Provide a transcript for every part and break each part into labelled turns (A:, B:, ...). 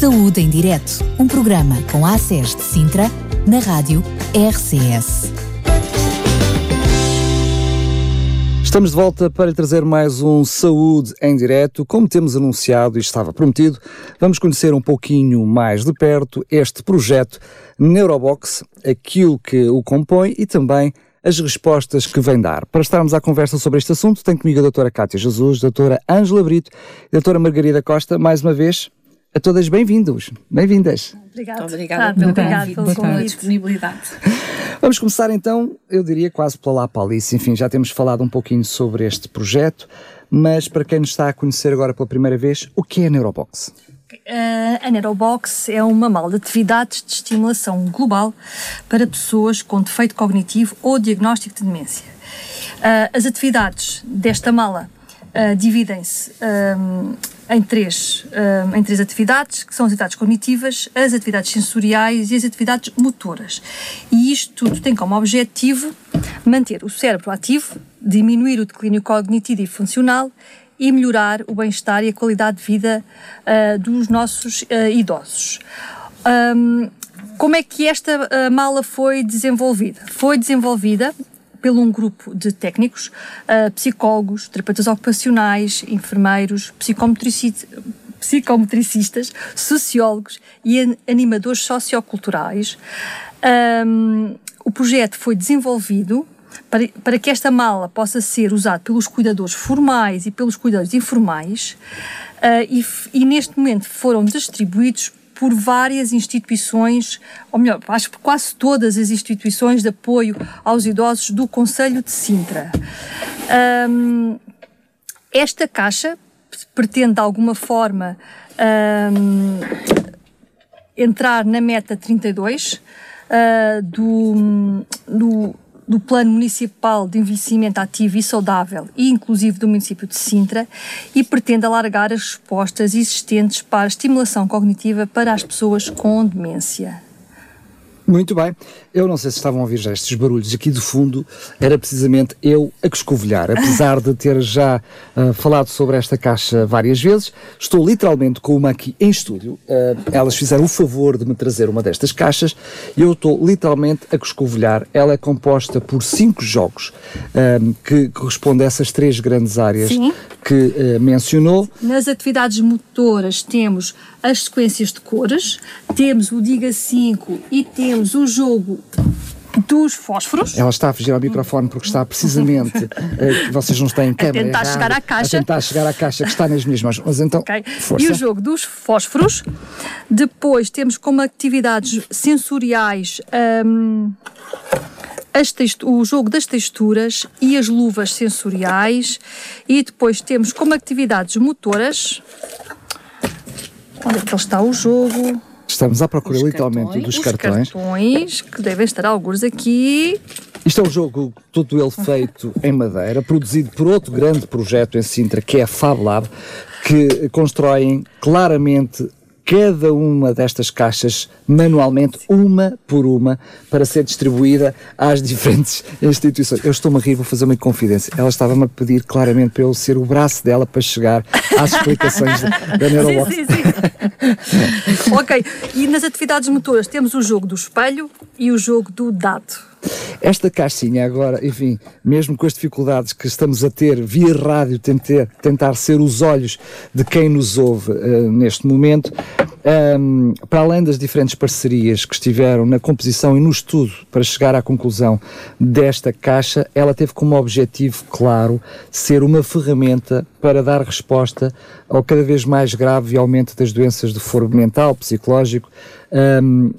A: Saúde em Direto, um programa com a ACES de Sintra, na rádio RCS.
B: Estamos de volta para trazer mais um Saúde em Direto. Como temos anunciado e estava prometido, vamos conhecer um pouquinho mais de perto este projeto Neurobox, aquilo que o compõe e também as respostas que vem dar. Para estarmos à conversa sobre este assunto, tenho comigo a doutora Cátia Jesus, a doutora Ângela Brito e a doutora Margarida Costa, mais uma vez, a todas bem-vindos, bem-vindas.
C: Obrigada. obrigada pelo, convite. disponibilidade.
B: Vamos começar então, eu diria quase pela lá Palice. Enfim, já temos falado um pouquinho sobre este projeto, mas para quem nos está a conhecer agora pela primeira vez, o que é a Neurobox?
C: Uh, a Neurobox é uma mala de atividades de estimulação global para pessoas com defeito cognitivo ou diagnóstico de demência. Uh, as atividades desta mala uh, dividem-se um, em três, um, em três atividades, que são as atividades cognitivas, as atividades sensoriais e as atividades motoras. E isto tudo tem como objetivo manter o cérebro ativo, diminuir o declínio cognitivo e funcional e melhorar o bem-estar e a qualidade de vida uh, dos nossos uh, idosos. Um, como é que esta mala foi desenvolvida? Foi desenvolvida pelo um grupo de técnicos, uh, psicólogos, terapeutas ocupacionais, enfermeiros, psicometricistas, sociólogos e animadores socioculturais. Um, o projeto foi desenvolvido para, para que esta mala possa ser usada pelos cuidadores formais e pelos cuidadores informais, uh, e, e neste momento foram distribuídos por várias instituições, ou melhor, acho que quase todas as instituições de apoio aos idosos do Conselho de Sintra. Um, esta caixa pretende de alguma forma um, entrar na meta 32 uh, ah, do, do do Plano Municipal de Envelhecimento Ativo e Saudável e inclusive do município de Sintra e pretende alargar as respostas existentes para a estimulação cognitiva para as pessoas com demência.
B: Muito bem. Eu não sei se estavam a ouvir já estes barulhos aqui do fundo, era precisamente eu a escovilhar. Apesar de ter já uh, falado sobre esta caixa várias vezes, estou literalmente com uma aqui em estúdio. Uh, elas fizeram o favor de me trazer uma destas caixas e eu estou literalmente a escovilhar. Ela é composta por cinco jogos uh, que correspondem a essas três grandes áreas Sim. que mencionou.
C: Nas atividades motoras temos as sequências de cores, temos o Diga 5 e temos o jogo dos fósforos.
B: Ela está a fugir ao microfone porque está precisamente, uh, vocês não têm câmera.
C: A tentar errado, chegar à caixa.
B: A tentar chegar à caixa que está nas minhas mãos. Mas então, okay.
C: E o jogo dos fósforos. Depois temos como atividades sensoriais um, o jogo das texturas e as luvas sensoriais. E depois temos como atividades motoras Onde é que está o jogo?
B: Estamos à procura os literalmente cartões, dos cartões.
C: cartões que devem estar alguns aqui.
B: Isto é um jogo todo ele feito em madeira, produzido por outro grande projeto em Sintra, que é a Fab Lab, que constroem claramente cada uma destas caixas manualmente, uma por uma, para ser distribuída às diferentes instituições. Eu estou-me a rir, vou fazer uma confidência. Ela estava-me a pedir claramente para eu ser o braço dela para chegar às explicações da Neurobox.
C: Sim, sim, sim. ok, e nas atividades motoras temos o jogo do espelho e o jogo do dado.
B: Esta caixinha agora, enfim, mesmo com as dificuldades que estamos a ter via rádio, tentar, tentar ser os olhos de quem nos ouve uh, neste momento, um, para além das diferentes parcerias que estiveram na composição e no estudo para chegar à conclusão desta caixa, ela teve como objetivo claro ser uma ferramenta para dar resposta ao cada vez mais grave aumento das doenças de foro mental, psicológico, um,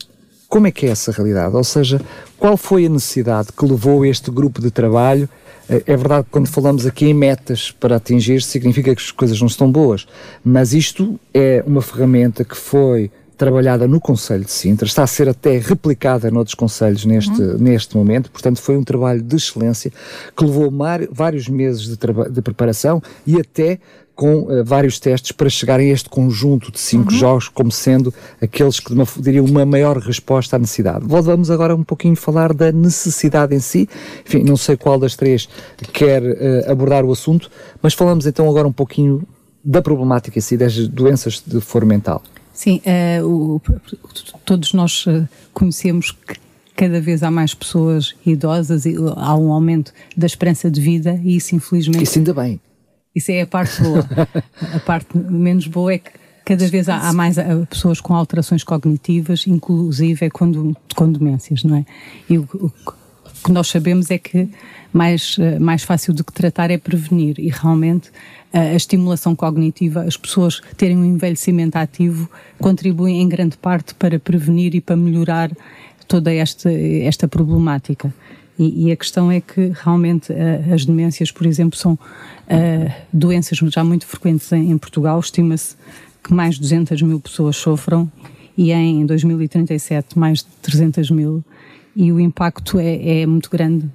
B: como é que é essa realidade? Ou seja, qual foi a necessidade que levou este grupo de trabalho? É, é verdade que quando falamos aqui em metas para atingir, significa que as coisas não estão boas, mas isto é uma ferramenta que foi trabalhada no Conselho de Sintra, está a ser até replicada noutros conselhos neste, uhum. neste momento, portanto foi um trabalho de excelência que levou vários meses de, de preparação e até com uh, vários testes para chegarem a este conjunto de cinco uhum. jogos como sendo aqueles que uma, diriam uma maior resposta à necessidade. Vamos agora um pouquinho falar da necessidade em si. Enfim, não sei qual das três quer uh, abordar o assunto, mas falamos então agora um pouquinho da problemática em si, das doenças de foro mental.
D: Sim, uh, o, todos nós conhecemos que cada vez há mais pessoas idosas e há um aumento da esperança de vida e isso infelizmente...
B: Isso ainda bem.
D: Isso é a parte boa. a parte menos boa é que cada vez há, há mais pessoas com alterações cognitivas, inclusive com, com demências, não é? E o, o que nós sabemos é que mais, mais fácil do que tratar é prevenir e realmente a estimulação cognitiva, as pessoas terem um envelhecimento ativo, contribuem em grande parte para prevenir e para melhorar toda esta, esta problemática. E, e, a questão é que realmente uh, as demências, por exemplo, são uh, doenças já muito frequentes em, em Portugal. Estima-se que mais de 200 mil pessoas sofram e em 2037 mais de 300 mil. E o impacto é, é muito grande,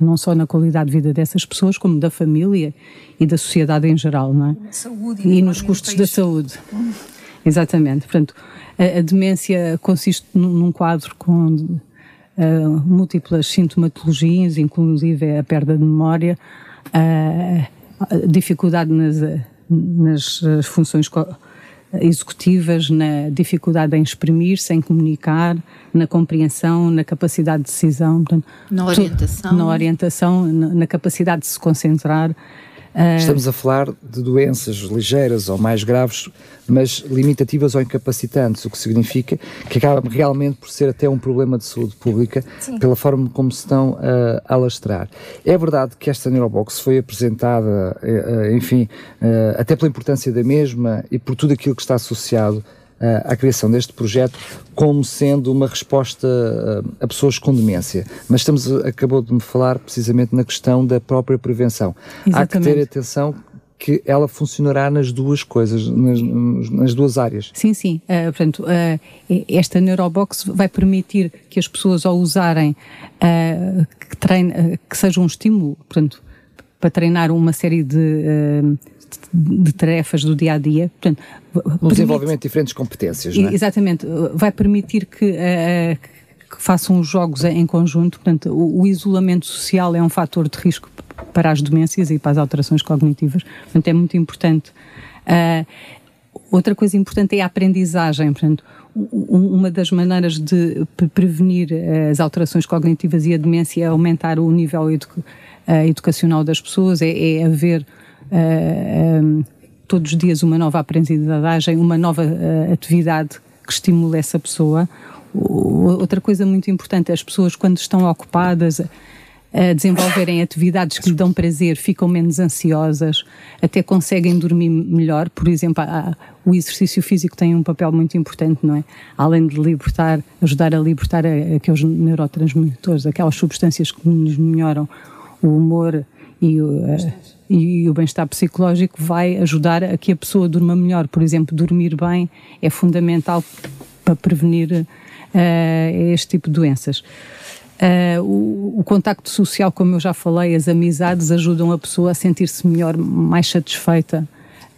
D: não só na qualidade de vida dessas pessoas, como da família e da sociedade em geral, não é?
C: Saúde e,
D: nos custos da saúde. Exatamente. Portanto, a, a demência consiste num quadro com uh, múltiplas sintomatologias, inclusive a perda de memória, uh, dificuldade nas, nas funções executivas, na dificuldade em exprimir-se, em comunicar, na compreensão, na capacidade de decisão,
E: portanto, na orientação,
D: na, orientação na, na capacidade de se concentrar.
B: Uh, Estamos a falar de doenças ligeiras ou mais graves, mas limitativas ou incapacitantes, o que significa que acaba realmente por ser até um problema de saúde pública Sim. pela forma como se estão a alastrar. É verdade que esta Neurobox foi apresentada, uh, enfim, até pela importância da mesma e por tudo aquilo que está associado à criação deste projeto como sendo uma resposta a pessoas com demência. Mas estamos, acabou de me falar precisamente na questão da própria prevenção. Exatamente. Há que ter atenção que ela funcionará nas duas coisas, nas, nas duas áreas.
D: Sim, sim. Uh, portanto, uh, esta Neurobox vai permitir que as pessoas, ao usarem, uh, que, treine, que seja um estímulo, portanto, para treinar uma série de de tarefas do dia a dia. Portanto,
B: um permite, desenvolvimento de diferentes competências, não é?
D: Exatamente. Vai permitir que, uh, que façam os jogos em conjunto. Portanto, o, o, isolamento social é um fator de risco para as demências e para as alterações cognitivas. Portanto, é muito importante. Uh, outra coisa importante é a aprendizagem. Portanto, uma das maneiras de prevenir as alterações cognitivas e a demência é aumentar o nível educa educacional das pessoas, é, é haver eh, um, ehm, todos os dias uma nova aprendizagem, uma nova uh, atividade que estimule essa pessoa. Outra coisa muito importante, as pessoas quando estão ocupadas a desenvolverem atividades que lhe dão prazer, ficam menos ansiosas, até conseguem dormir melhor. Por exemplo, o exercício físico tem um papel muito importante, não é? Além de libertar, ajudar a libertar aqueles neurotransmitores, aquelas substâncias que nos melhoram o humor e o, e o bem-estar psicológico vai ajudar a que a pessoa durma melhor. Por exemplo, dormir bem é fundamental para prevenir uh, este tipo de doenças. Uh, o, o, contacto social, como eu já falei, as amizades ajudam a pessoa a sentir-se melhor, mais satisfeita.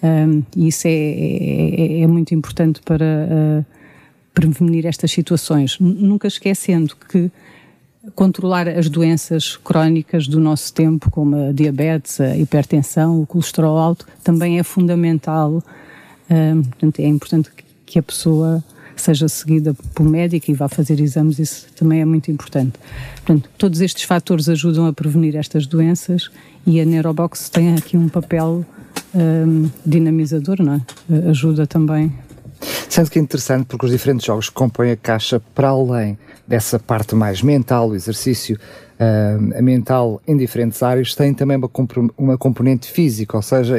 D: Um, e isso é, é, é, muito importante para uh, prevenir estas situações. Nunca esquecendo que controlar as doenças crónicas do nosso tempo, como a diabetes, a hipertensão, o colesterol alto, também é fundamental. Um, portanto, é importante que a pessoa seja seguida por médico e vá fazer exames, isso também é muito importante. Portanto, todos estes fatores ajudam a prevenir estas doenças e a Neurobox tem aqui um papel um, dinamizador, não é? Ajuda também.
B: Sendo que é interessante porque os diferentes jogos que compõem a caixa, para além dessa parte mais mental, o exercício uh, mental em diferentes áreas, tem também uma, uma componente física, ou seja,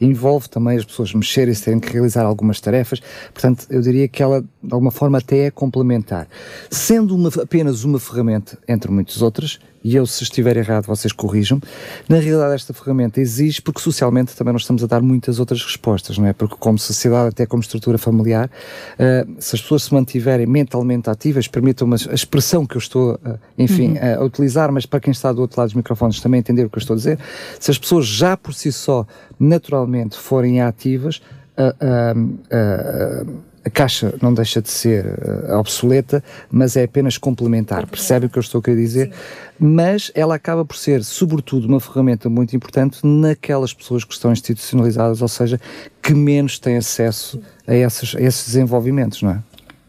B: envolve também as pessoas mexerem, terem que realizar algumas tarefas. Portanto, eu diria que ela, de alguma forma, até é complementar. Sendo uma, apenas uma ferramenta, entre muitas outras, e eu, se estiver errado, vocês corrijam. Na realidade, esta ferramenta existe porque socialmente também nós estamos a dar muitas outras respostas, não é? Porque, como sociedade, até como estrutura familiar, uh, se as pessoas se mantiverem mentalmente ativas, permitam a expressão que eu estou, uh, enfim, uhum. a utilizar, mas para quem está do outro lado dos microfones também entender o que eu estou a dizer, se as pessoas já por si só, naturalmente, forem ativas, uh, caixa não deixa de ser uh, obsoleta, mas é apenas complementar. Percebe o que eu estou a querer dizer? Sim. Mas ela acaba por ser, sobretudo, uma ferramenta muito importante naquelas pessoas que estão institucionalizadas, ou seja, que menos têm acesso a, essas, a esses desenvolvimentos, não é?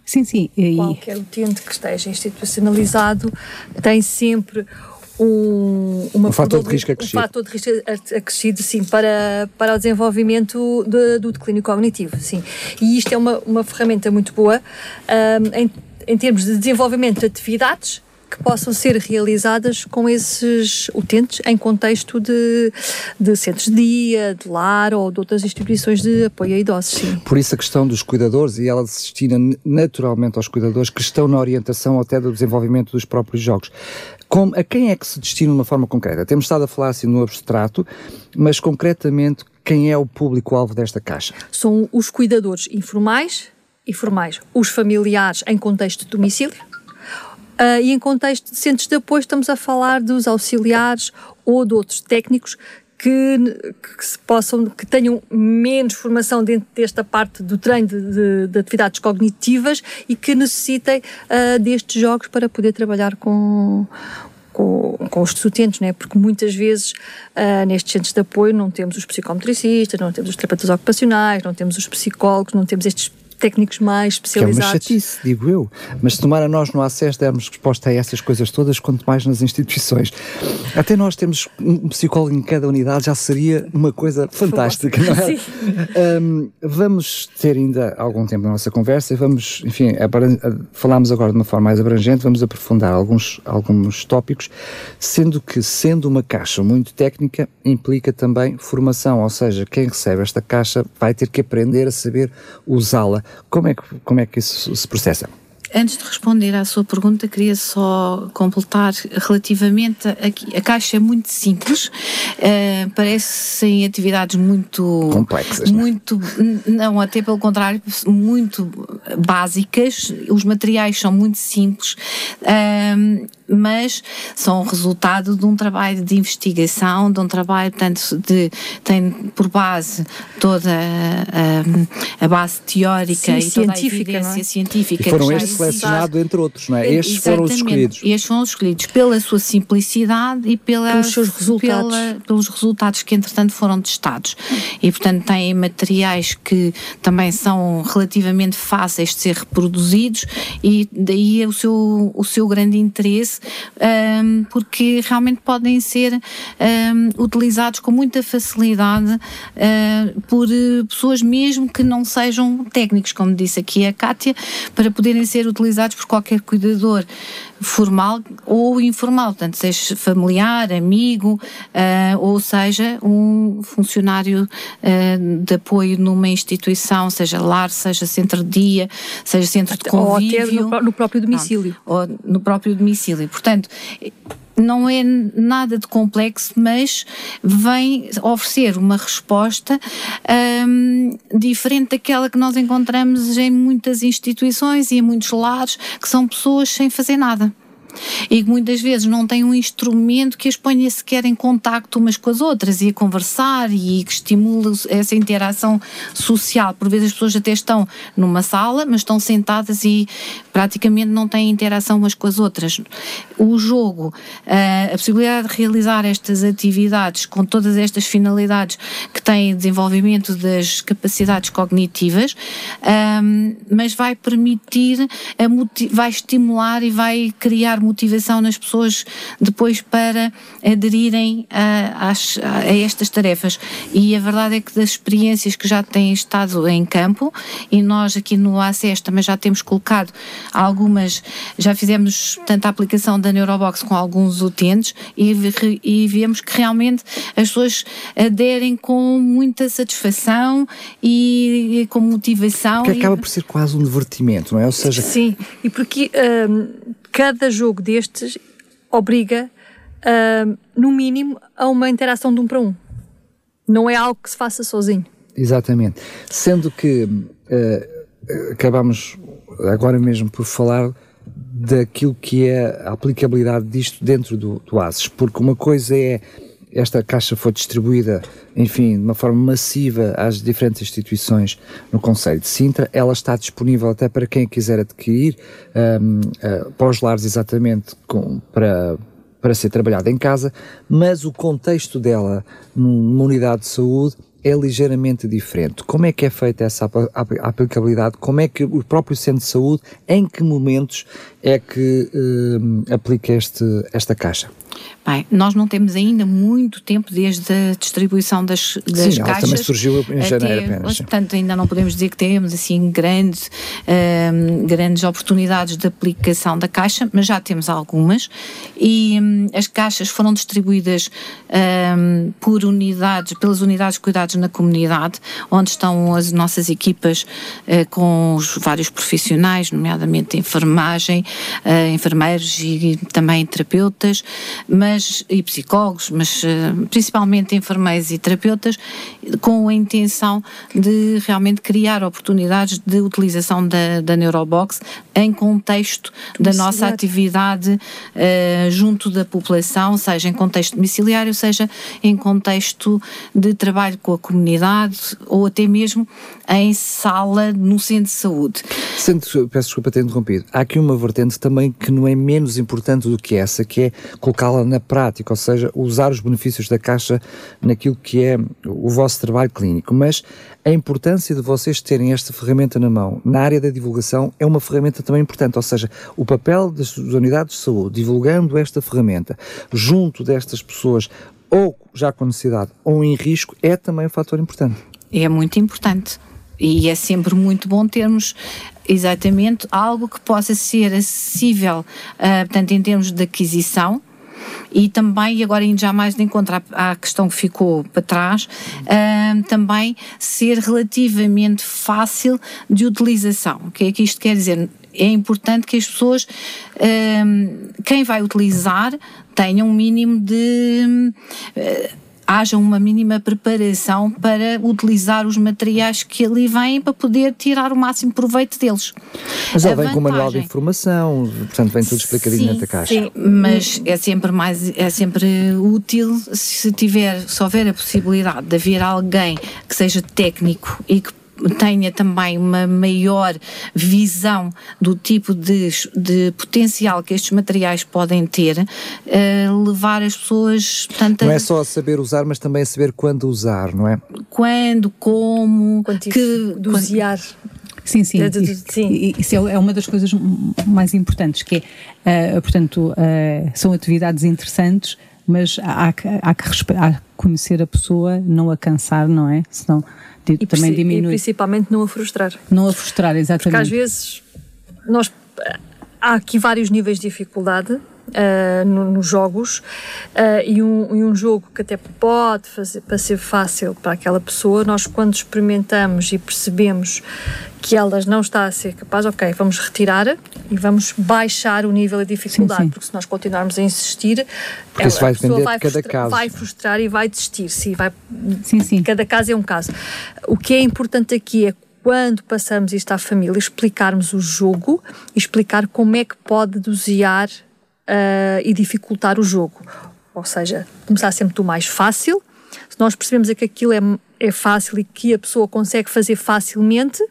D: Sim, sim.
C: E... Qualquer utente que esteja institucionalizado tem sempre um, uma
B: um fator de risco acrescido.
C: Um fator de risco acrescido, sim, para, para o desenvolvimento de, do declínio cognitivo, sim. E isto é uma, uma ferramenta muito boa um, em, em termos de desenvolvimento de atividades que possam ser realizadas com esses utentes em contexto de, de centros de dia, de lar ou de outras instituições de apoio a idosos. Sim.
B: Por isso a questão dos cuidadores e ela se destina naturalmente aos cuidadores que estão na orientação até do desenvolvimento dos próprios jogos. Como, a quem é que se destina de uma forma concreta? Temos estado a falar assim no abstrato, mas concretamente quem é o público-alvo desta caixa?
C: São os cuidadores informais e formais, os familiares em contexto de domicílio, Uh, e em contexto de centros de apoio, estamos a falar dos auxiliares ou de outros técnicos que, que, se possam, que tenham menos formação dentro desta parte do treino de, de, de atividades cognitivas e que necessitem uh, destes jogos para poder trabalhar com, com, com, os utentes, né? porque muitas vezes uh, nestes centros de apoio não temos os psicometricistas, não temos os terapeutas ocupacionais, não temos os psicólogos, não temos estes técnicos mais especializados.
B: Que é uma chatice, digo eu. Mas se tomara nós no acesso dermos resposta a essas coisas todas, quanto mais nas instituições. Até nós temos um psicólogo em cada unidade, já seria uma coisa fantástica, não é? Sim. Um, vamos ter ainda algum tempo na nossa conversa e vamos, enfim, falámos agora de uma forma mais abrangente, vamos aprofundar alguns, alguns tópicos, sendo que, sendo uma caixa muito técnica, implica também formação, ou seja, quem recebe esta caixa vai ter que aprender a saber usá-la. Como é que, como é que isso se processa?
E: Antes de responder à sua pergunta, queria só completar relativamente a, a caixa é muito simples, uh, parecem atividades muito
B: complexas,
E: muito não? não até pelo contrário muito básicas. Os materiais são muito simples. Uh, mas são resultado de um trabalho de investigação, de um trabalho, portanto, de, tem por base toda a, a base teórica Sim, e toda a evidência é? científica.
B: E foram estes selecionados, entre outros, não é? Estes foram os escolhidos.
E: Estes foram os escolhidos pela sua simplicidade e pela,
C: pelos seus resultados. Pela,
E: pelos resultados que, entretanto, foram testados. E, portanto, têm materiais que também são relativamente fáceis de ser reproduzidos e daí o seu, o seu grande interesse um, porque realmente podem ser um, utilizados com muita facilidade uh, por eh, pessoas mesmo que não sejam técnicos, como disse aqui a Kátia, para poderem ser utilizados por qualquer cuidador formal ou informal, portanto, seja familiar, amigo, uh, ou seja, um funcionário uh, de apoio numa instituição, seja lar, seja centro de dia, seja centro de convívio.
C: Ou até no, no próprio domicílio.
E: ou no próprio domicílio. Portanto, não é nada de complexo, mas vem oferecer uma resposta um, diferente daquela que nós encontramos em muitas instituições e em muitos lares, que são pessoas sem fazer nada e que muitas vezes não têm um instrumento que as ponha sequer em contacto umas com as outras e a conversar e que estimule essa interação social. Por vezes as pessoas até estão numa sala, mas estão sentadas e praticamente não têm interação umas com as outras. O jogo, a possibilidade de realizar estas atividades com todas estas finalidades que têm desenvolvimento das capacidades cognitivas, mas vai permitir, vai estimular e vai criar motivação nas pessoas depois para aderirem a, a, a estas tarefas. E a verdade é que das experiências que já têm estado em campo, e nós aqui no ACES também já temos colocado algumas, já fizemos tanta aplicação da Neurobox com alguns utentes e, e vemos que realmente as pessoas aderem com muita satisfação e, e com motivação.
B: Que acaba por ser quase um divertimento, não é? Ou seja,
C: sim, e porque um, cada jogo destes obriga, uh, no mínimo, a uma interação de um para um. Não é algo que se faça sozinho.
B: Exatamente. Sendo que uh, acabamos agora mesmo por falar daquilo que é a aplicabilidade disto dentro do, do ASES, porque uma coisa é esta caixa foi distribuída, enfim, de uma forma massiva às diferentes instituições no Conselho de Sintra. Ela está disponível até para quem quiser adquirir, um, uh, para os lares exatamente com, para, para ser trabalhada em casa, mas o contexto dela numa unidade de saúde é ligeiramente diferente. Como é que é feita essa aplicabilidade? Como é que o próprio centro de saúde, em que momentos é que uh, aplica este, esta caixa?
E: Bem, nós não temos ainda muito tempo desde a distribuição das, das
B: sim,
E: caixas.
B: também surgiu em janeiro
E: até,
B: apenas.
E: Portanto, ainda não podemos dizer que temos assim grandes, um, grandes oportunidades de aplicação da caixa, mas já temos algumas e um, as caixas foram distribuídas um, por unidades, pelas unidades de cuidados na comunidade, onde estão as nossas equipas uh, com os vários profissionais, nomeadamente enfermagem, uh, enfermeiros e também terapeutas, mas, e psicólogos, mas uh, principalmente enfermeiros e terapeutas, com a intenção de realmente criar oportunidades de utilização da, da Neurobox em contexto da nossa atividade uh, junto da população, seja em contexto domiciliário, seja em contexto de trabalho com a comunidade ou até mesmo em sala no centro de saúde.
B: Sendo, peço desculpa ter interrompido, há aqui uma vertente também que não é menos importante do que essa, que é colocá-la na prática, ou seja, usar os benefícios da Caixa naquilo que é o vosso trabalho clínico. Mas a importância de vocês terem esta ferramenta na mão, na área da divulgação, é uma ferramenta também importante, ou seja, o papel das unidades de saúde divulgando esta ferramenta junto destas pessoas, ou já com necessidade, ou em risco, é também um fator importante.
E: É muito importante. E é sempre muito bom termos exatamente algo que possa ser acessível, uh, portanto, em termos de aquisição, e também, agora indo já mais de encontro à, à questão que ficou para trás, uh, também ser relativamente fácil de utilização. O que é que isto quer dizer? É importante que as pessoas, uh, quem vai utilizar, tenha um mínimo de. Haja uma mínima preparação para utilizar os materiais que ali vêm para poder tirar o máximo proveito deles.
B: Mas ela vem com o manual de informação, portanto vem tudo explicadinho
E: sim,
B: caixa.
E: Sim, mas é sempre mais, é sempre útil se tiver, se houver a possibilidade de haver alguém que seja técnico e que tenha também uma maior visão do tipo de, de potencial que estes materiais podem ter, uh, levar as pessoas.
B: Portanto, não é só saber usar, mas também saber quando usar, não é?
E: Quando, como,
C: Quantific, que dosear.
D: Sim, sim. sim. Isso é uma das coisas mais importantes, que é, uh, portanto, uh, são atividades interessantes, mas há, há, há, que há que conhecer a pessoa, não a cansar, não é? Senão
C: e também diminui. E principalmente não a frustrar.
D: Não a frustrar, exatamente.
C: Porque às vezes nós, há aqui vários níveis de dificuldade uh, no, nos jogos uh, e, um, e um jogo que até pode fazer para ser fácil para aquela pessoa, nós quando experimentamos e percebemos que elas não está a ser capaz, ok, vamos retirar e vamos baixar o nível de dificuldade, sim, sim. porque se nós continuarmos a insistir,
B: ela, vai a pessoa vai,
C: de
B: frustrar,
C: vai frustrar e vai desistir. Sim, vai, sim, sim. Cada caso é um caso. O que é importante aqui é quando passamos isto à família, explicarmos o jogo explicar como é que pode dosear uh, e dificultar o jogo. Ou seja, começar sempre do mais fácil. Se nós percebemos é que aquilo é, é fácil e que a pessoa consegue fazer facilmente,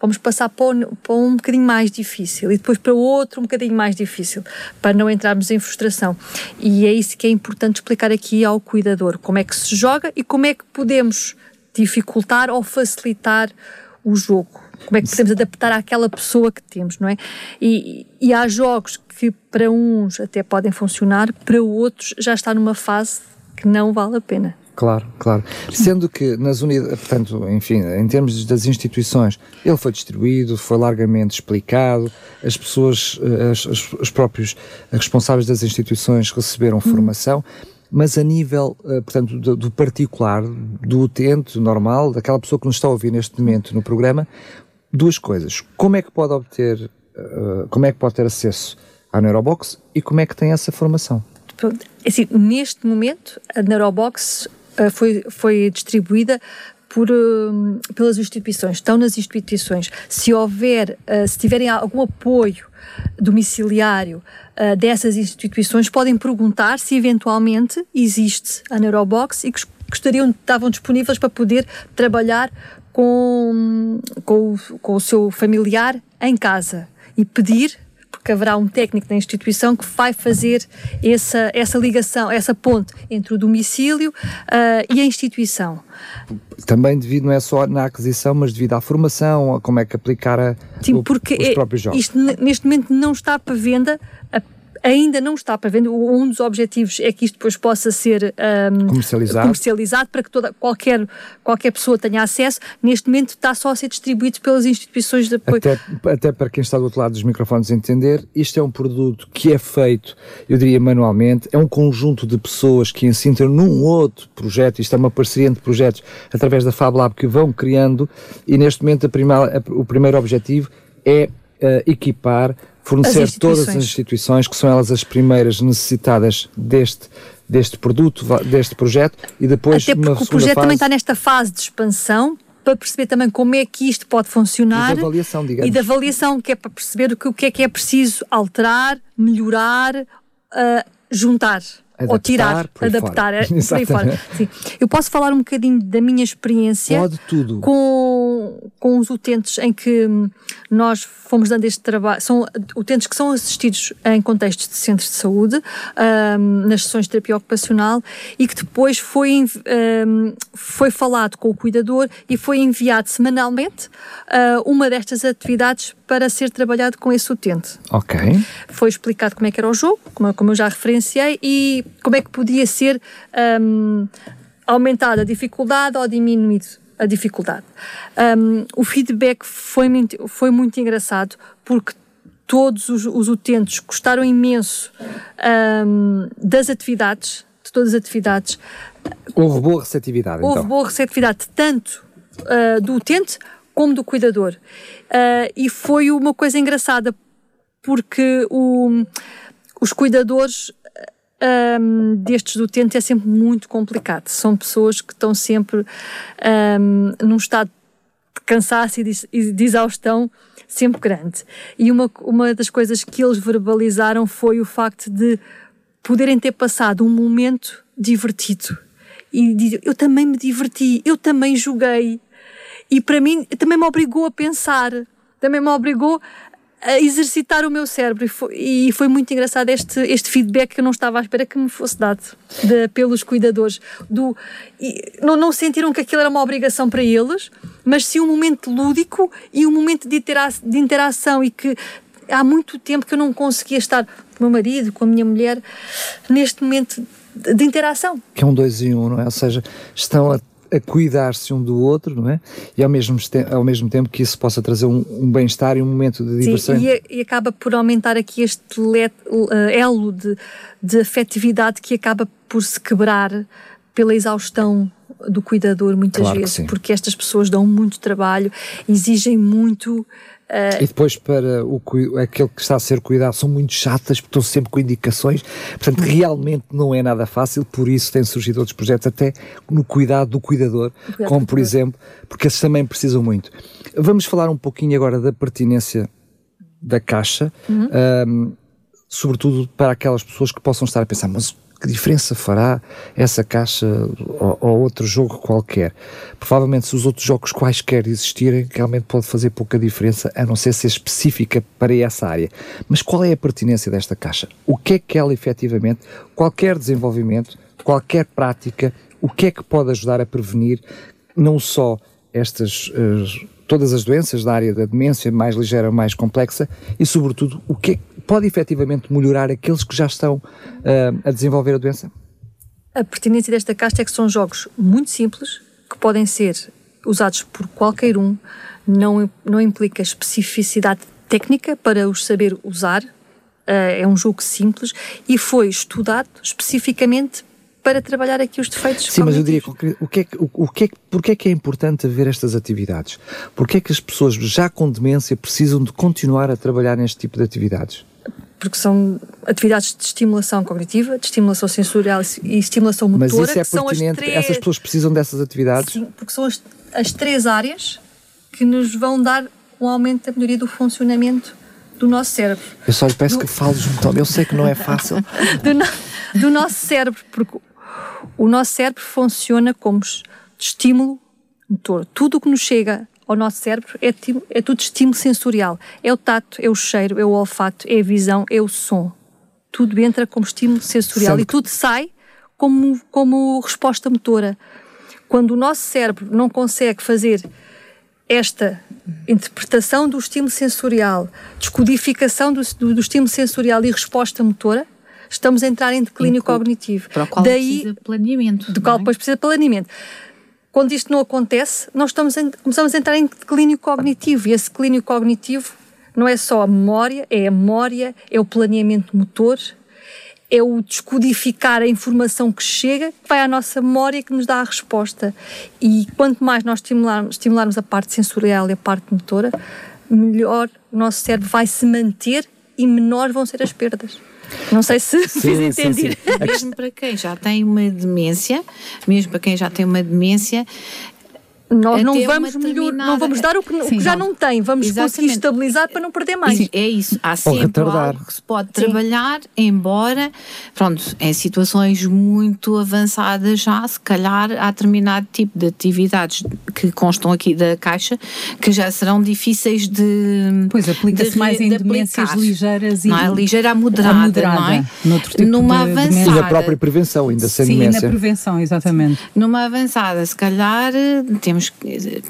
C: vamos passar para um, para um bocadinho mais difícil e depois para outro um bocadinho mais difícil, para não entrarmos em frustração. E é isso que é importante explicar aqui ao cuidador: como é que se joga e como é que podemos dificultar ou facilitar o jogo. Como é que podemos adaptar àquela pessoa que temos, não é? E, e há jogos que para uns até podem funcionar, para outros já está numa fase que não vale a pena.
B: Claro, claro. Sendo que nas unidades, portanto, enfim, em termos das instituições, ele foi distribuído, foi largamente explicado, as pessoas, eh, as, as, os próprios responsáveis das instituições receberam hum. formação, mas a nível, eh, portanto, do, do, particular, do utente normal, daquela pessoa que nos está a ouvir neste momento no programa, duas coisas. Como é que pode obter, uh, como é que pode ter acesso à Neurobox e como é que tem essa formação?
C: É assim, neste momento, a Neurobox uh, foi, foi distribuída por, uh, pelas instituições, estão nas instituições. Se houver, se tiverem algum apoio domiciliário dessas instituições podem perguntar se eventualmente existe a Neurobox e que gostariam, estavam disponíveis para poder trabalhar com, com, com o seu familiar em casa e pedir porque haverá um técnico da instituição que vai fazer essa, essa ligação, essa ponte entre o domicílio uh, e a instituição.
B: Também devido, não é só na aquisição, mas devido à formação, a como é que aplicar a,
C: Sim, porque os próprios jogos. Isto neste momento não está para venda, ainda não está para venda. Um dos objetivos é que isto depois possa ser um, comercializado. comercializado. para que toda, qualquer, qualquer pessoa tenha acesso. Neste momento está só a ser distribuído pelas instituições de apoio.
B: Até, até para quem está do outro lado dos microfones entender, isto é um produto que é feito, eu diria manualmente, é um conjunto de pessoas que incitam num outro projeto, isto é uma parceria entre projetos através da Fab Lab que vão criando e neste momento a primeira, a, o primeiro objetivo é uh, equipar fornecer todas as instituições, que são elas as primeiras necessitadas deste, deste produto, deste projeto, e depois
C: Até porque o projeto fase, também está nesta fase de expansão, para perceber também como é que isto pode funcionar.
B: E da avaliação, digamos.
C: E da avaliação, que é para perceber o que, o que é que é preciso alterar, melhorar, uh, juntar. Adaptar, ou tirar, adaptar, é, por aí fora. Sim. Eu posso falar um bocadinho da minha experiência
B: Pode tudo.
C: Com, com os utentes em que nós fomos dando este trabalho. São utentes que são assistidos em contextos de centros de saúde, um, nas sessões de terapia ocupacional, e que depois foi, um, foi falado com o cuidador e foi enviado semanalmente uh, uma destas atividades para ser trabalhado com esse utente.
B: Ok.
C: Foi explicado como é que era o jogo, como, como eu já referenciei, e como é que podia ser um, aumentada a dificuldade ou diminuído a dificuldade. Um, o feedback foi, foi muito engraçado porque todos os, os utentes gostaram imenso um, das atividades, de todas as atividades.
B: Houve boa receptividade.
C: Houve
B: então.
C: boa receptividade, tanto uh, do utente como do cuidador. Uh, e foi uma coisa engraçada, porque o, os cuidadores um, destes utentes é sempre muito complicado. São pessoas que estão sempre um, num estado de cansaço e de, exaustão sempre grande. E uma, uma das coisas que eles verbalizaram foi o facto de poderem ter passado um momento divertido. E eu também me diverti, eu também joguei. E para mim também me obrigou a pensar, também me obrigou a exercitar o meu cérebro e foi, e foi, muito engraçado este, este feedback que eu não estava à espera que me fosse dado de, pelos cuidadores. Do, e, não, não sentiram que aquilo era uma obrigação para eles, mas sim um momento lúdico e um momento de, intera de interação e que há muito tempo que eu não conseguia estar com o meu marido, com a minha mulher, neste momento de interação.
B: Que é um dois em um, não é? Ou seja, estão a a cuidar-se um do outro, não é? E ao mesmo, ao mesmo tempo que isso possa trazer um, um bem-estar e um momento de diversão.
C: Sim, e, e, acaba por aumentar aqui este let, uh, elo de, de afetividade que acaba por se quebrar pela exaustão do cuidador muitas
B: claro
C: vezes, porque estas pessoas dão muito trabalho, exigem muito
B: Uh, e depois para o, aquele que está a ser cuidado são muito chatas porque estão sempre com indicações, portanto realmente não é nada fácil, por isso têm surgido outros projetos até no cuidado do cuidador, cuidado como por exemplo, porque esses também precisam muito. Vamos falar um pouquinho agora da pertinência da caixa, uhum. um, sobretudo para aquelas pessoas que possam estar a pensar, mas que diferença fará essa caixa ou, ou, outro jogo qualquer? Provavelmente, se os outros jogos quaisquer existirem, realmente pode fazer pouca diferença, a não ser ser específica para essa área. Mas qual é a pertinência desta caixa? O que é que ela efetivamente, qualquer desenvolvimento, qualquer prática, o que é que pode ajudar a prevenir não só estas. Uh, todas as doenças da área da demência, mais ligeira, mais complexa, e sobretudo o que é pode efetivamente melhorar aqueles que já estão uh, a desenvolver a doença?
C: A pertinência desta caixa é que são jogos muito simples, que podem ser usados por qualquer um, não, não implica especificidade técnica para os saber usar, uh, é um jogo simples e foi estudado especificamente para trabalhar aqui os defeitos
B: Sim, mas eu diria, o que é o, o que é, porque é que é importante haver estas atividades? Porque é que as pessoas já com demência precisam de continuar a trabalhar neste tipo de atividades?
C: Porque são atividades de estimulação cognitiva, de estimulação sensorial e estimulação motora.
B: Mas isso é pertinente? Três... Essas pessoas precisam dessas atividades?
C: Sim, porque são as, as, três áreas que nos vão dar um aumento da melhoria do funcionamento do nosso cérebro.
B: Eu só lhe peço do... que fale junto eu sei que não é fácil.
C: do, no... do nosso cérebro, porque o nosso cérebro funciona como estímulo motor. Tudo o que nos chega ao nosso cérebro é, é tudo estímulo sensorial. É o tato, é o cheiro, é o olfato, é a visão, é o som. Tudo entra como estímulo sensorial e tudo sai como, como resposta motora. Quando o nosso cérebro não consegue fazer esta interpretação do estímulo sensorial, descodificação do, do, do estímulo sensorial e resposta motora, estamos a entrar em declínio Inclu cognitivo.
E: Para o qual Daí, precisa planeamento.
C: Do qual é? depois precisa planeamento. Quando isto não acontece, nós estamos em, começamos a entrar em declínio cognitivo e esse declínio cognitivo não é só a memória, é a memória, é o planeamento motor, é o descodificar a informação que chega, que vai à nossa memória que nos dá a resposta. E quanto mais nós estimularmos, estimularmos a parte sensorial e a parte motora, melhor o nosso cérebro vai se manter e menor vão ser as perdas. Não sei se sim, fiz entender. Sim, sim.
E: Mesmo para quem já tem uma demência, mesmo para quem já tem uma demência,
C: nós não vamos, melhor, não vamos dar o que, Sim, o que já não tem, vamos Exatamente. conseguir estabilizar para não perder mais.
E: Sim, é isso. Há sempre algo que se pode trabalhar, embora, pronto, em situações muito avançadas já, se calhar há determinado tipo de atividades que constam aqui da caixa que já serão difíceis de.
D: Pois aplica-se mais em de demências ligeiras e.
E: Não é? Ligeira a moderada, a moderada não é?
B: Tipo Numa de, avançada. E na própria prevenção, ainda sem
D: Sim,
B: demência.
D: na prevenção, exatamente.
E: Numa avançada, se calhar temos temos,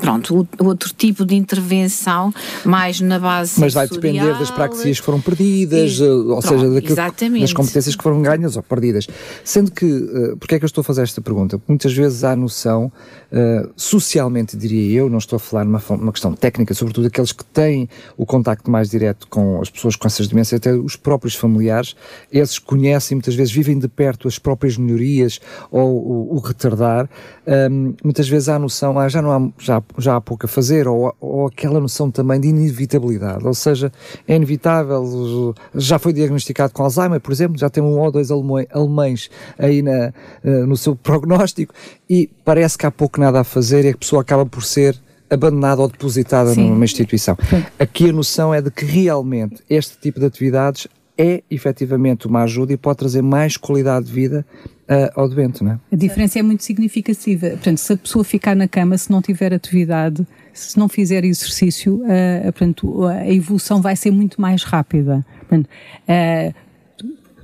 E: pronto, outro tipo de intervenção, mais na base
B: Mas vai depender das praxis que foram perdidas, e, eh, ou pronto, seja, daquilo, das competências que foram ganhas ou perdidas. Sendo que, uh, porque é que eu estou a fazer esta pergunta? Porque muitas vezes há noção, uh, socialmente diria eu, não estou a falar numa, uma questão técnica, sobretudo aqueles que têm o contacto mais direto com as pessoas com essas demências, até os próprios familiares, esses conhecem, muitas vezes vivem de perto as próprias melhorias ou o, o retardar, um, muitas vezes há noção, ah, já não há, já, já há pouco a fazer, ou, ou aquela noção também de inevitabilidade, ou seja, é inevitável, já foi diagnosticado com Alzheimer, por exemplo, já tem um ou dois alemães aí na, uh, no seu prognóstico, e parece que há pouco nada a fazer e a pessoa acaba por ser abandonada ou depositada Sim. numa instituição. Aqui a noção é de que realmente este tipo de atividades é efetivamente uma ajuda e pode trazer mais qualidade de vida uh, ao doente, não é?
D: A diferença é muito significativa. Portanto, se a pessoa ficar na cama, se não tiver atividade, se não fizer exercício, uh, portanto, a evolução vai ser muito mais rápida. Portanto, uh,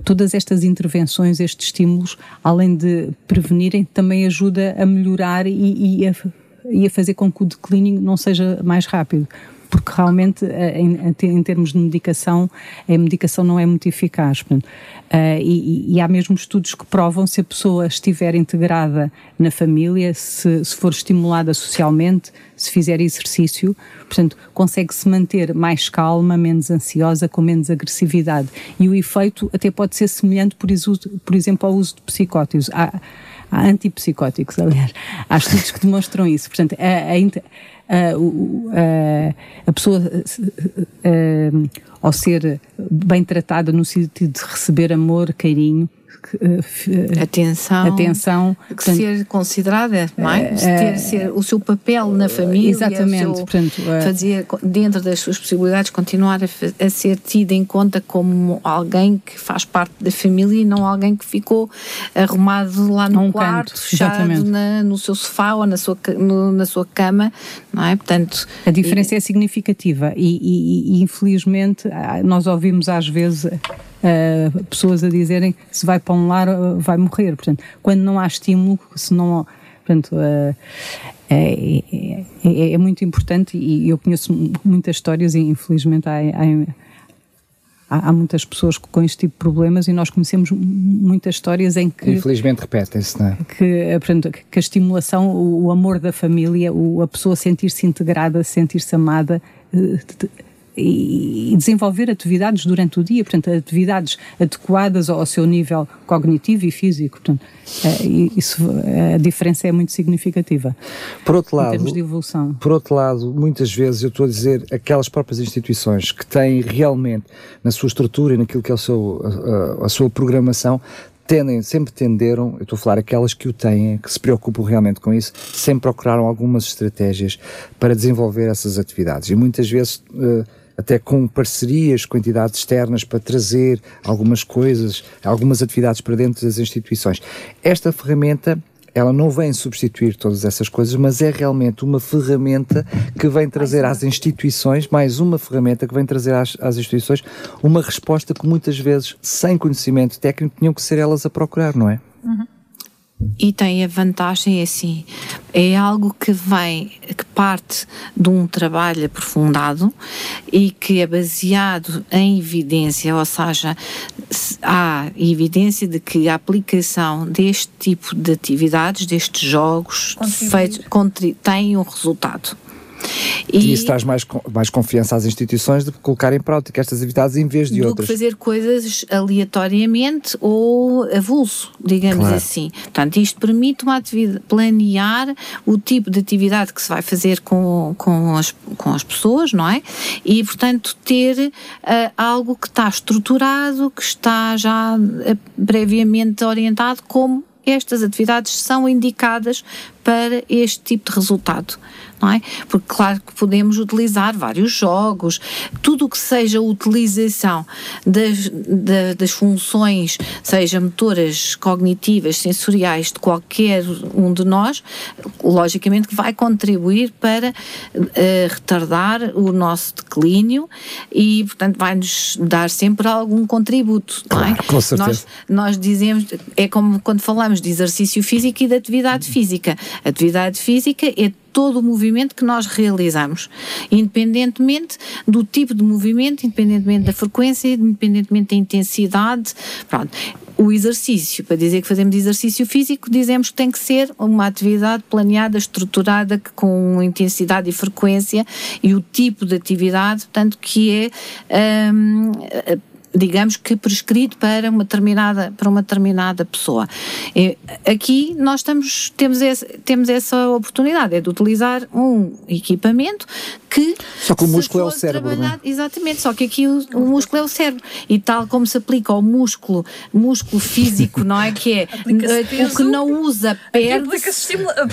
D: todas estas intervenções, estes estímulos, além de prevenirem, também ajuda a melhorar e, e, a, e a fazer com que o declínio não seja mais rápido porque realmente eh, em, em, termos de medicação, a medicação não é muito eficaz. Uh, e, e, há mesmo estudos que provam se a pessoa estiver integrada na família, se, se for estimulada socialmente, se fizer exercício, portanto, consegue se manter mais calma, menos ansiosa, com menos agressividade. E o efeito até pode ser semelhante, por, por exemplo, ao uso de psicóticos. Há, há antipsicóticos, aliás. Há estudos que demonstram isso. Portanto, a, a, a, a pessoa, ao ser bem tratada no sentido de receber amor, carinho,
E: atenção,
D: atenção
E: que portanto, ser considerada, é? Uh, ter, ser o seu papel na família,
D: exatamente,
E: seu, portanto, fazer dentro das suas possibilidades continuar a, a, ser tida em conta como alguém que faz parte da família e não alguém que ficou arrumado lá no um quarto, canto, fechado na, no seu sofá ou na sua, no, na sua cama, não é?
D: Portanto, a diferença e, é significativa e, e, e infelizmente nós ouvimos às vezes uh, pessoas a dizerem se vai para um lar vai morrer. Portanto, quando não há estímulo, se não. Portanto, uh, é, é, é, muito importante e eu conheço muitas histórias e infelizmente há, há, há, muitas pessoas com este tipo de problemas e nós conhecemos muitas histórias em que
B: infelizmente repetem-se, não é?
D: Que, portanto, que a estimulação, o, amor da família, a pessoa sentir-se integrada, sentir-se amada e desenvolver atividades durante o dia, portanto, atividades adequadas ao seu nível cognitivo e físico. Portanto, é, isso, a diferença é muito significativa.
B: Por outro lado, em
D: termos de evolução.
B: Por outro lado, muitas vezes eu estou a dizer aquelas próprias instituições que têm realmente na sua estrutura e naquilo que é o seu, a, a sua programação tendem, sempre tenderam, eu estou a falar aquelas que o têm, que se preocupam realmente com isso, sempre procuraram algumas estratégias para desenvolver essas atividades. E muitas vezes uh, até com parcerias com entidades externas para trazer algumas coisas, algumas atividades para dentro das instituições. Esta ferramenta ela não vem substituir todas essas coisas, mas é realmente uma ferramenta que vem trazer às instituições, mais uma ferramenta que vem trazer às, às instituições uma resposta que muitas vezes, sem conhecimento técnico, tinham que ser elas a procurar, não é?
E: Uhum. E tem a vantagem, é assim, é algo que vem, que parte de um trabalho aprofundado e que é baseado em evidência, ou seja, há evidência de que a aplicação deste tipo de atividades, destes jogos, feitos, tem um resultado.
B: E, e isso traz mais, mais confiança às instituições de colocar em prática estas atividades em vez de
E: do
B: outras.
E: Que fazer coisas aleatoriamente ou avulso, digamos claro. assim. Portanto, isto permite uma atividade, planear o tipo de atividade que se vai fazer com, com, as, com as pessoas, não é? E, portanto, ter uh, algo que está estruturado, que está já uh, previamente orientado como estas atividades são indicadas para este tipo de resultado não é? Porque, claro que podemos utilizar vários jogos, tudo o que seja utilização das, das, das funções, seja motoras, cognitivas, sensoriais de qualquer um de nós, logicamente que vai contribuir para uh, retardar o nosso declínio e, portanto, vai-nos dar sempre algum contributo, não
B: é? Com certeza.
E: Nós, nós dizemos, é como quando falamos de exercício físico e de atividade física. Atividade física é todo o movimento que nós realizamos, independentemente do tipo de movimento, independentemente da frequência, independentemente da intensidade. Pronto. O exercício, para dizer que fazemos exercício físico, dizemos que tem que ser uma atividade planeada, estruturada, com intensidade e frequência e o tipo de atividade, portanto, que é um, digamos que prescrito para uma determinada, para uma determinada pessoa. E aqui nós estamos, temos, esse, temos essa oportunidade, é de utilizar um equipamento que.
B: Só que o músculo é o cérebro.
E: É? Exatamente, só que aqui o, o, músculo é o cérebro. E tal como se aplica ao músculo, músculo físico, não é? Que é o que não usa perde.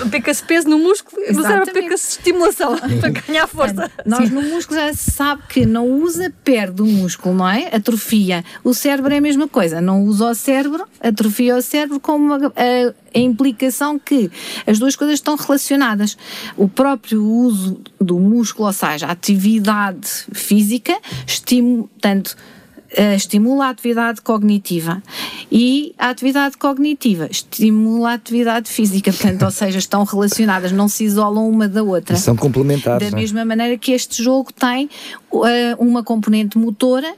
C: Aplica-se peso no músculo cérebro aplica-se estimulação para ganhar força.
E: Nós Sim. no músculo já se sabe que não usa, perde o músculo, não é? Atrofia. O cérebro é a mesma coisa, não usa o cérebro, atrofia o cérebro com uma, a, a implicação que as duas coisas estão relacionadas. O próprio uso do músculo, ou seja, a atividade física, estimula, tanto Uh, estimula a atividade cognitiva e a atividade cognitiva estimula a atividade física, portanto, ou seja, estão relacionadas, não se isolam uma da outra.
B: E são complementares.
E: Da é? mesma maneira que este jogo tem uh, uma componente motora,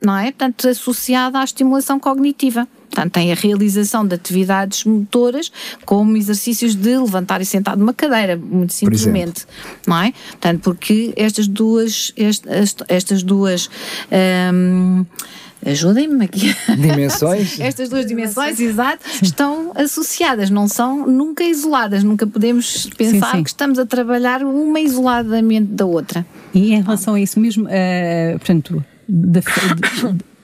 E: não é? Portanto, associada à estimulação cognitiva. Portanto, tem a realização de atividades motoras, como exercícios de levantar e sentar numa cadeira, muito simplesmente, não é? Portanto, porque estas duas, estas, estas duas um, ajudem-me aqui.
B: Dimensões?
E: Estas duas dimensões, exato, estão associadas, não são nunca isoladas. Nunca podemos pensar sim, sim. que estamos a trabalhar uma isoladamente da outra.
D: E em relação a isso mesmo, uh, portanto, da, de,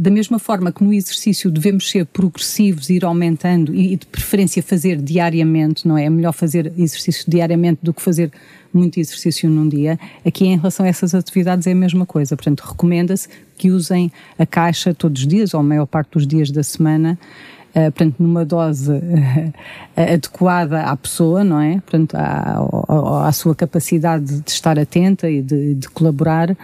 D: da mesma forma que no exercício devemos ser progressivos, ir aumentando e de preferência fazer diariamente, não é? É melhor fazer exercício diariamente do que fazer muito exercício num dia. Aqui, em relação a essas atividades, é a mesma coisa. Portanto, recomenda-se que usem a caixa todos os dias, ou a maior parte dos dias da semana, uh, portanto, numa dose uh, adequada à pessoa, não é? Portanto, à, à, à, sua capacidade de estar atenta e de, de colaborar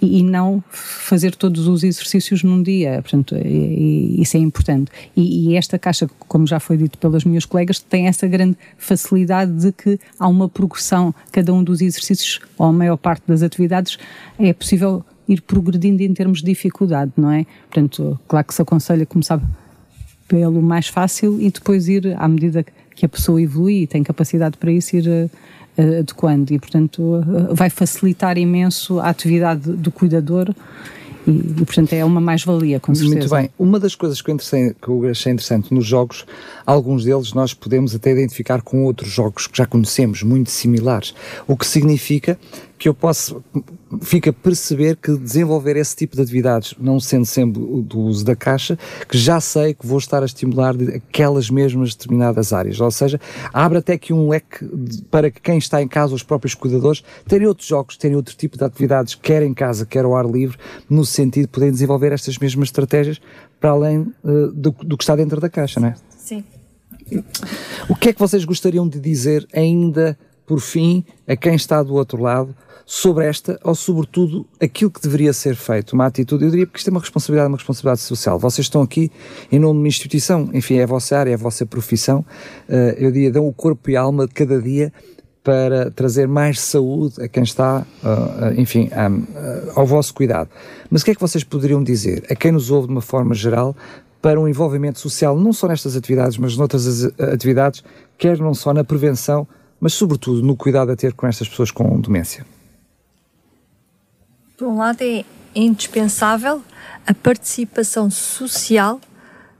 D: e, e, não fazer todos os exercícios num dia, portanto, e, e isso é importante. E, e, esta caixa, como já foi dito pelas minhas colegas, tem essa grande facilidade de que há uma progressão, cada um dos exercícios, ou a maior parte das atividades, é possível ir progredindo em termos de dificuldade, não é? Portanto, claro que se aconselha começar pelo mais fácil e depois ir, à medida que a pessoa evolui e tem capacidade para isso, ir uh, adequando. E, portanto, uh, vai facilitar imenso a atividade do cuidador e, e, portanto é uma mais-valia, com certeza.
B: Muito bem. Uma das coisas que eu, que eu, achei interessante nos jogos, alguns deles nós podemos até identificar com outros jogos que já conhecemos, muito similares, o que significa que eu posso, fica a perceber que desenvolver esse tipo de atividades, não sendo sempre do uso da caixa, que já sei que vou estar a estimular aquelas mesmas determinadas áreas. Ou seja, abre até que um leque para que quem está em casa, os próprios cuidadores, terem outros jogos, terem outro tipo de atividades, quer em casa, quer ao ar livre, no sentido de poderem desenvolver estas mesmas estratégias para além uh, do, do, que está dentro da caixa, não é?
C: Sim.
B: O que é que vocês gostariam de dizer ainda por fim a quem está do outro lado sobre esta, ou sobretudo aquilo que deveria ser feito, uma atitude, eu diria que isto é uma responsabilidade, uma responsabilidade social. Vocês estão aqui em nome de uma instituição, enfim, é a vossa área, é a vossa profissão, uh, eu diria, dão o corpo e a alma de cada dia para trazer mais saúde a quem está, uh, enfim, um, uh, ao vosso cuidado. Mas o que é que vocês poderiam dizer a quem nos ouve de uma forma geral para um envolvimento social, não só nestas atividades, mas noutras atividades, quer não só na prevenção, mas sobretudo no cuidado a ter com estas pessoas com demência?
C: Por um lado, é indispensável a participação social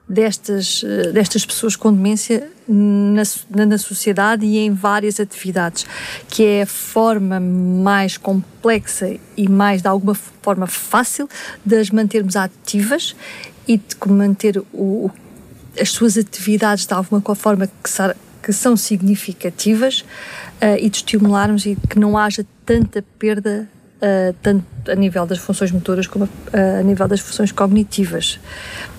C: destas, eh, destas pessoas com demência na, na, sociedade e em várias atividades, que é a forma mais complexa e mais, de alguma forma, fácil de as mantermos ativas e de manter o, as suas atividades de alguma forma que, que são significativas uh, e de estimularmos e que não haja tanta perda uh, tanto a nível das funções motoras como a, uh, a nível das funções cognitivas.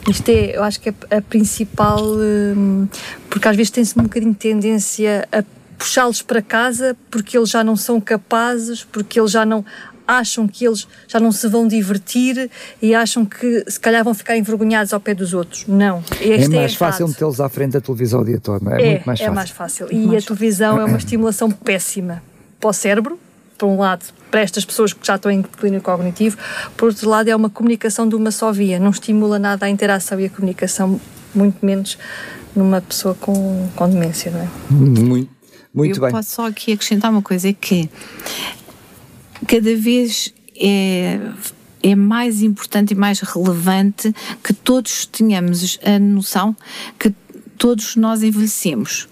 C: Isto é, eu acho que é a principal, um, porque às vezes tem-se um bocadinho de tendência a puxá-los para casa porque eles já não são capazes, porque eles já não acham que eles já não se vão divertir e acham que se calhar vão ficar envergonhados ao pé dos outros. Não.
B: Este é mais é fácil metê-los à frente da televisão o dia todo, não é?
C: É, é muito mais é fácil. É mais fácil. E mais a televisão é uma estimulação péssima para o cérebro, por um lado, para estas pessoas que já estão em declínio cognitivo, por outro lado, é uma comunicação de uma só via, não estimula nada a interação e a comunicação, muito menos numa pessoa com, com demência, não é?
B: Muito, muito
E: Eu
B: bem.
E: Eu posso só aqui acrescentar uma coisa: é que cada vez é é mais importante e mais relevante que todos tenhamos a noção que todos nós envelhecemos.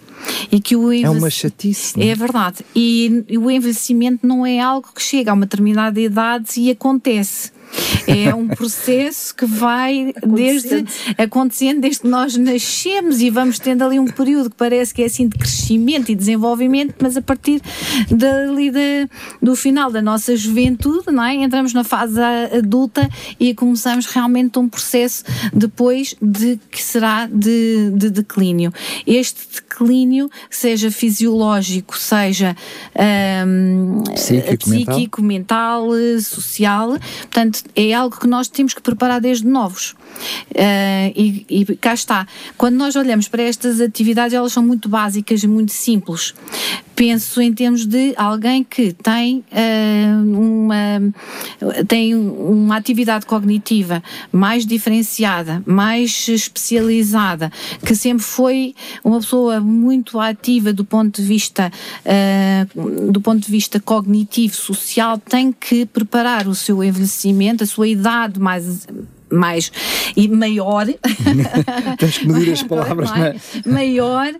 B: E que o É uma chatice.
E: É? é verdade. E, e o envelhecimento não é algo que chega a uma determinada idade e acontece. É um processo que vai desde acontecendo desde que nós nascemos e vamos tendo ali um período que parece que é assim de crescimento e desenvolvimento, mas a partir dali de, do final da nossa juventude, não é? entramos na fase adulta e começamos realmente um processo depois de que será de, de declínio. Este declínio, seja fisiológico, seja psíquico, psíquico mental. mental, social, portanto, é algo que nós temos que preparar desde novos. Uh, e, e, cá está. Quando nós olhamos para estas atividades, elas são muito básicas e muito simples. Penso em termos de alguém que tem, uh, uma, tem uma atividade cognitiva mais diferenciada, mais especializada, que sempre foi uma pessoa muito ativa do ponto de vista, uh, do ponto de vista cognitivo, social, tem que preparar o seu envelhecimento, a sua idade mais mais e maior.
B: Tens que medir as palavras, não é?
E: Maior,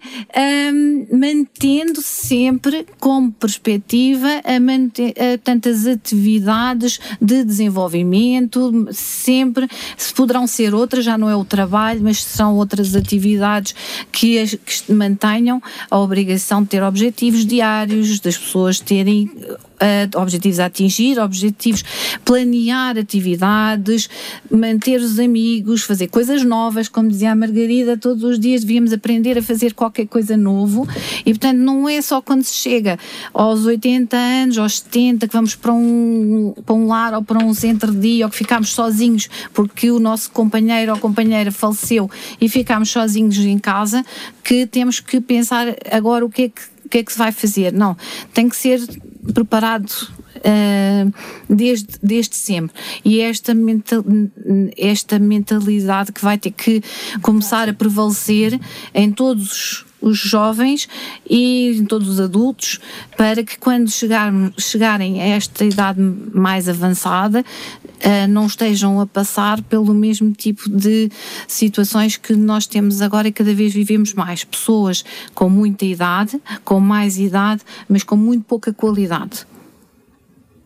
E: um, mantendo sempre como perspectiva a manter, a, tantas atividades de desenvolvimento, sempre se poderão ser outras, já não é o trabalho, mas são outras atividades que, as, que mantenham a obrigação de ter objetivos diários, das pessoas terem uh, objetivos a atingir, objetivos, planear atividades, manter os amigos, fazer coisas novas, como dizia a Margarida, todos os dias devíamos aprender a fazer qualquer coisa novo e, portanto, não é só quando se chega aos 80 anos, aos 70, que vamos para um, para um lar ou para um centro de dia ou que ficamos sozinhos porque o nosso companheiro ou companheira faleceu e ficamos sozinhos em casa, que temos que pensar agora o que é que que é que se vai fazer? Não, tem que ser preparado uh, desde, desde sempre. E é esta, mental, esta mentalidade que vai ter que começar a prevalecer em todos os jovens e em todos os adultos para que quando chegar, chegarem a esta idade mais avançada não estejam a passar pelo mesmo tipo de situações que nós temos agora e cada vez vivemos mais. Pessoas com muita idade, com mais idade, mas com muito pouca qualidade.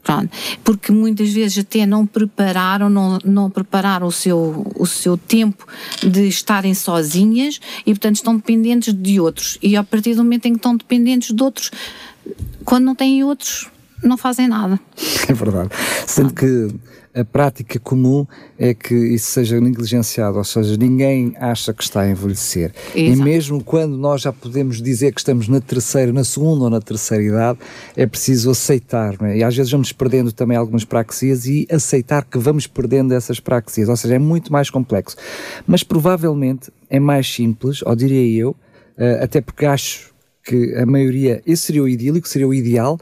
E: Pronto, porque muitas vezes até não prepararam, não, não prepararam o seu, o seu tempo de estarem sozinhas e, portanto, estão dependentes de outros. E a partir do momento em que estão dependentes de outros, quando não têm outros, não fazem nada.
B: É verdade. Sendo que a prática comum é que isso seja negligenciado, ou seja, ninguém acha que está a envelhecer. Exato. E mesmo quando nós já podemos dizer que estamos na terceira, na segunda ou na terceira idade, é preciso aceitar, é? e às vezes vamos perdendo também algumas praxias e aceitar que vamos perdendo essas praxias, ou seja, é muito mais complexo. Mas provavelmente é mais simples, ou diria eu, eh, até porque acho que a maioria, esse seria o idílico, seria o ideal,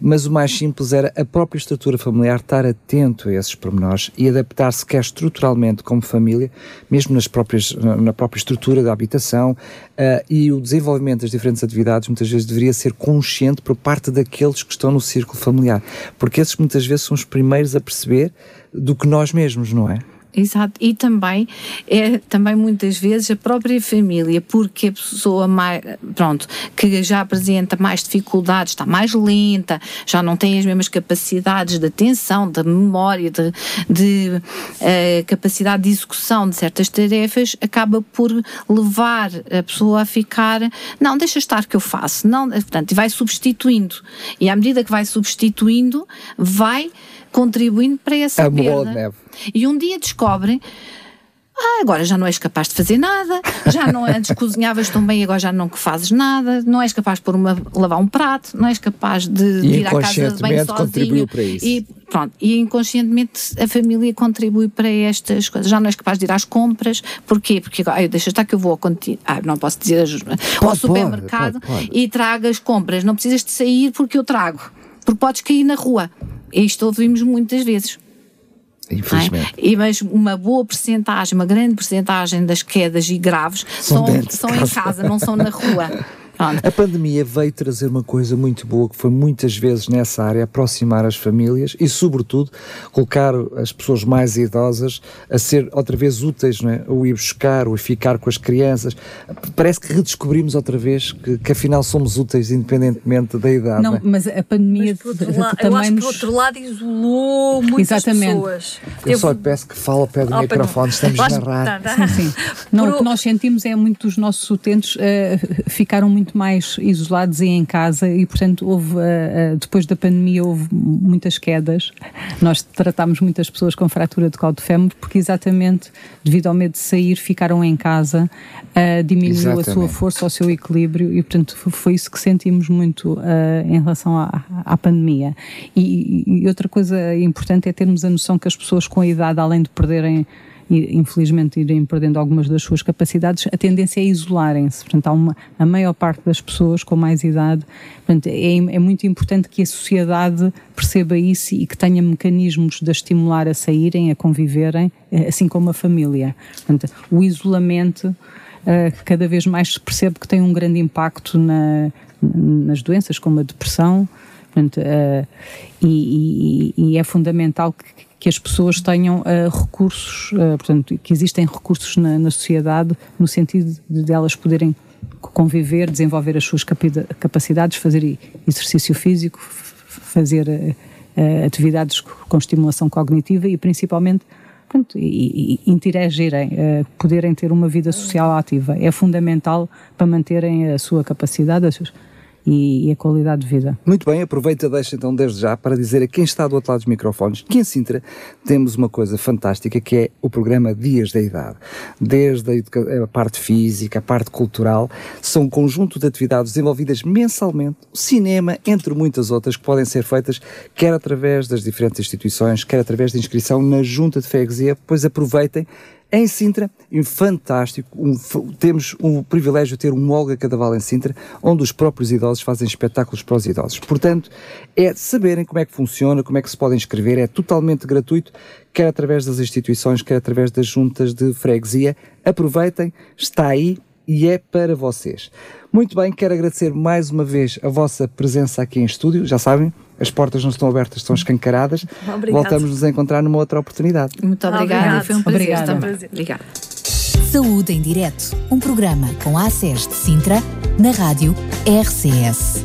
B: mas o mais simples era a própria estrutura familiar estar atento a esses pormenores e adaptar-se quer estruturalmente como família, mesmo nas próprias, na própria estrutura da habitação, uh, e o desenvolvimento das diferentes atividades muitas vezes deveria ser consciente por parte daqueles que estão no círculo familiar, porque esses muitas vezes são os primeiros a perceber do que nós mesmos, não é?
E: Exato, e também é também muitas vezes a própria família, porque a pessoa mais, pronto, que já apresenta mais dificuldades, está mais lenta, já não tem as mesmas capacidades de atenção, de memória, de, de uh, capacidade de execução de certas tarefas, acaba por levar a pessoa a ficar, não, deixa estar que eu faço, não, portanto, vai substituindo, e à medida que vai substituindo, vai contribuindo para essa a perda. Neve. E um dia descobrem ah, agora já não és capaz de fazer nada, já não antes cozinhavas tão bem, agora já não fazes nada, não és capaz de pôr uma, lavar um prato, não és capaz de, de ir à casa de bem sozinho.
B: Para isso.
E: E pronto, e inconscientemente a família contribui para estas coisas. Já não és capaz de ir às compras, porquê? Porque ah, deixa estar que eu vou ao, ah, não posso dizer ao supermercado pode, pode. e trago as compras, não precisas de sair porque eu trago, porque podes cair na rua. Isto ouvimos muitas vezes.
B: Infelizmente.
E: É? E, mas uma boa percentagem, uma grande percentagem das quedas e graves são, são, são em casa, não são na rua.
B: A pandemia veio trazer uma coisa muito boa, que foi muitas vezes nessa área aproximar as famílias e, sobretudo, colocar as pessoas mais idosas a ser outra vez úteis, não é? o ir buscar, o ir ficar com as crianças. Parece que redescobrimos outra vez que, que afinal somos úteis independentemente da idade.
D: Não,
B: não é?
D: mas a pandemia
C: mas, também eu acho que, por outro lado, isolou muitas Exatamente. pessoas.
B: Eu Teve... só peço que fale ao pé do oh, microfone, estamos na rádio.
D: Tá. Sim, sim. Não, o que nós sentimos é muitos dos nossos utentes uh, ficaram muito muito mais isolados e em casa e, portanto, houve, uh, uh, depois da pandemia houve muitas quedas. Nós tratámos muitas pessoas com fratura de caudo fémur porque exatamente devido ao medo de sair ficaram em casa, uh, diminuiu exatamente. a sua força, o seu equilíbrio e, portanto, foi isso que sentimos muito em relação à, à pandemia. E, e outra coisa importante é termos a noção que as pessoas com a idade, além de perderem infelizmente irem perdendo algumas das suas capacidades, a tendência é isolarem-se. Portanto, há uma, a maior parte das pessoas com mais idade, portanto, é, é muito importante que a sociedade perceba isso e que tenha mecanismos de estimular a saírem, a conviverem, eh, assim como a família. Portanto, o isolamento uh, cada vez mais se percebe que tem um grande impacto na, nas doenças como a depressão, portanto, uh, e, e, e, é fundamental que, que as pessoas tenham uh, recursos, uh, portanto, que existem recursos na, na, sociedade no sentido de elas poderem conviver, desenvolver as suas capacidades, fazer exercício físico, fazer uh, atividades com estimulação cognitiva e principalmente Pronto, e, e, interagirem, uh, poderem ter uma vida social ativa. É fundamental para manterem a sua capacidade, e, e, a qualidade de vida.
B: Muito bem, aproveita, deixa então desde já para dizer a quem está do outro lado dos microfones que em Sintra temos uma coisa fantástica que é o programa Dias da Idade. Desde a, a parte física, a parte cultural, são um conjunto de atividades desenvolvidas mensalmente, cinema, entre muitas outras, que podem ser feitas quer através das diferentes instituições, quer através da inscrição na Junta de Freguesia, pois aproveitem em Sintra, um fantástico, um, temos o privilégio de ter um Olga Cadaval em Sintra, onde os próprios idosos fazem espetáculos para os idosos. Portanto, é saberem como é que funciona, como é que se podem inscrever, é totalmente gratuito, quer através das instituições, quer através das juntas de freguesia. Aproveitem, está aí e é para vocês. Muito bem, quero agradecer mais uma vez a vossa presença aqui em estúdio, já sabem, as portas não estão abertas, estão escancaradas. Voltamos nos a encontrar numa outra oportunidade.
E: Muito obrigada, foi um prazer Obrigada. também.
A: Obrigada. Saúde em Direto, um programa com a ACES de Sintra, na rádio RCS.